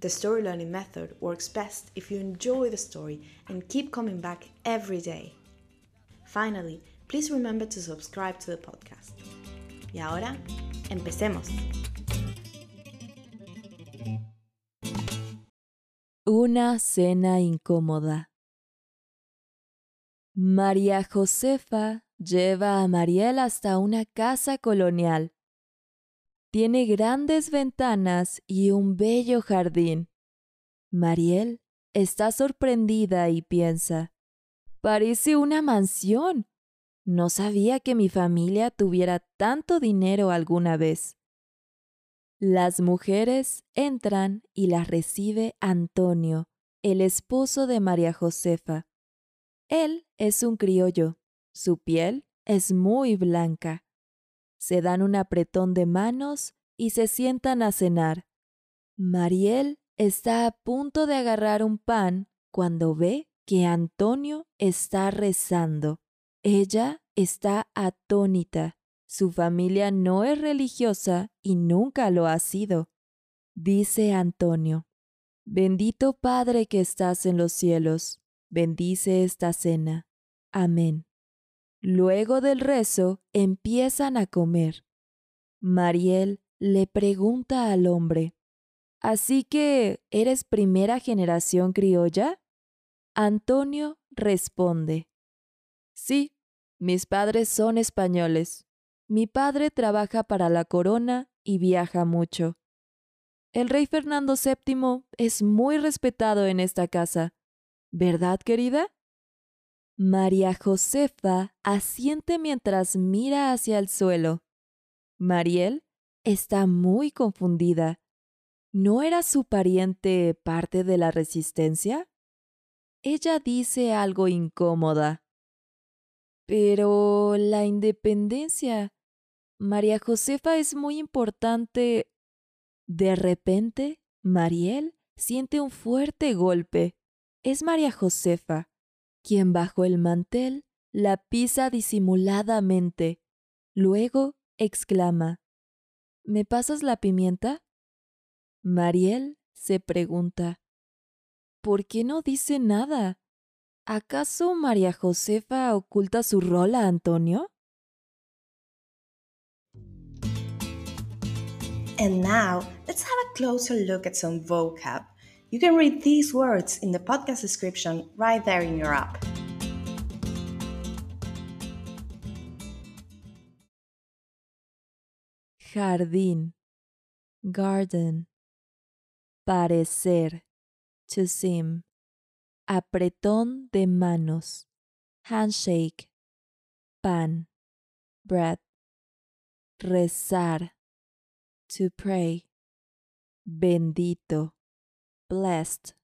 the story learning method works best if you enjoy the story and keep coming back every day. Finally, please remember to subscribe to the podcast. Y ahora, empecemos. Una cena incómoda. María Josefa lleva a Mariel hasta una casa colonial. Tiene grandes ventanas y un bello jardín. Mariel está sorprendida y piensa, parece una mansión. No sabía que mi familia tuviera tanto dinero alguna vez. Las mujeres entran y las recibe Antonio, el esposo de María Josefa. Él es un criollo. Su piel es muy blanca. Se dan un apretón de manos y se sientan a cenar. Mariel está a punto de agarrar un pan cuando ve que Antonio está rezando. Ella está atónita. Su familia no es religiosa y nunca lo ha sido. Dice Antonio, Bendito Padre que estás en los cielos, bendice esta cena. Amén. Luego del rezo empiezan a comer. Mariel le pregunta al hombre, ¿Así que eres primera generación criolla? Antonio responde, Sí, mis padres son españoles. Mi padre trabaja para la corona y viaja mucho. El rey Fernando VII es muy respetado en esta casa. ¿Verdad, querida? María Josefa asiente mientras mira hacia el suelo. Mariel está muy confundida. ¿No era su pariente parte de la resistencia? Ella dice algo incómoda. Pero la independencia. María Josefa es muy importante. De repente, Mariel siente un fuerte golpe. Es María Josefa, quien bajo el mantel la pisa disimuladamente. Luego exclama, ¿Me pasas la pimienta? Mariel se pregunta, ¿por qué no dice nada? ¿Acaso María Josefa oculta su rol a Antonio? And now, let's have a closer look at some vocab. You can read these words in the podcast description right there in your app. Jardín, garden. Parecer, to seem. Apretón de manos, handshake. Pan, bread. Rezar, to pray. Bendito, blessed.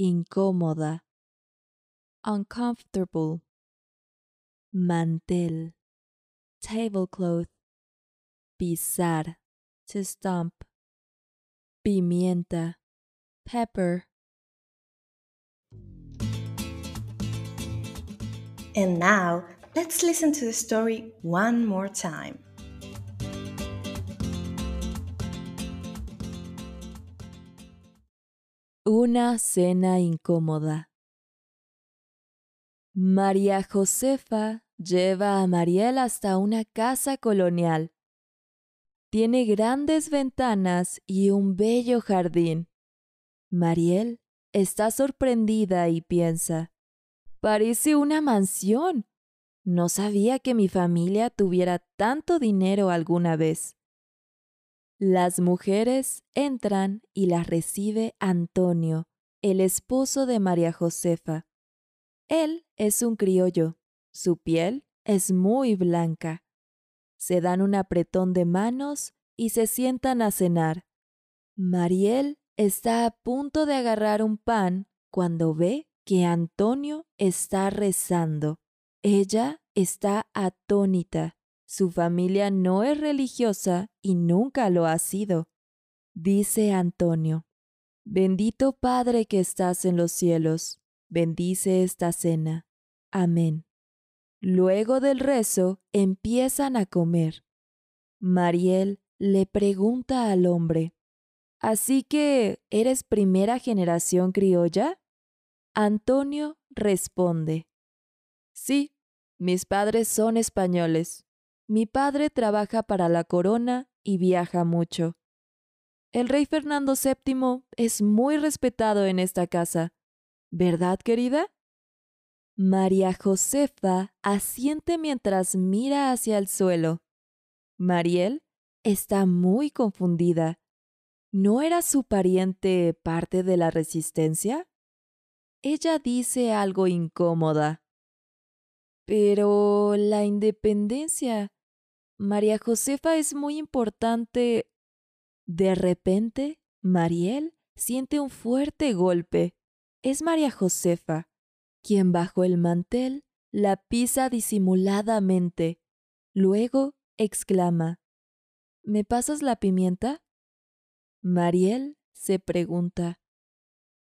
Incómoda, uncomfortable. Mantel, tablecloth. Pisar, to stomp. Pimienta, pepper. And now, let's listen to the story one more time. Una cena incómoda. María Josefa lleva a Mariel hasta una casa colonial. Tiene grandes ventanas y un bello jardín. Mariel está sorprendida y piensa, parece una mansión. No sabía que mi familia tuviera tanto dinero alguna vez. Las mujeres entran y las recibe Antonio, el esposo de María Josefa. Él es un criollo. Su piel es muy blanca. Se dan un apretón de manos y se sientan a cenar. Mariel está a punto de agarrar un pan cuando ve que Antonio está rezando. Ella está atónita. Su familia no es religiosa y nunca lo ha sido. Dice Antonio, Bendito Padre que estás en los cielos, bendice esta cena. Amén. Luego del rezo empiezan a comer. Mariel le pregunta al hombre, ¿Así que eres primera generación criolla? Antonio responde, Sí, mis padres son españoles. Mi padre trabaja para la corona y viaja mucho. El rey Fernando VII es muy respetado en esta casa. ¿Verdad, querida? María Josefa asiente mientras mira hacia el suelo. Mariel está muy confundida. ¿No era su pariente parte de la resistencia? Ella dice algo incómoda. Pero la independencia. María Josefa es muy importante. De repente, Mariel siente un fuerte golpe. Es María Josefa, quien bajo el mantel la pisa disimuladamente. Luego exclama ¿Me pasas la pimienta? Mariel se pregunta,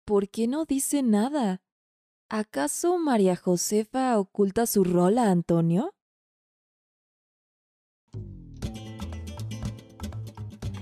¿por qué no dice nada? ¿Acaso María Josefa oculta su rol a Antonio?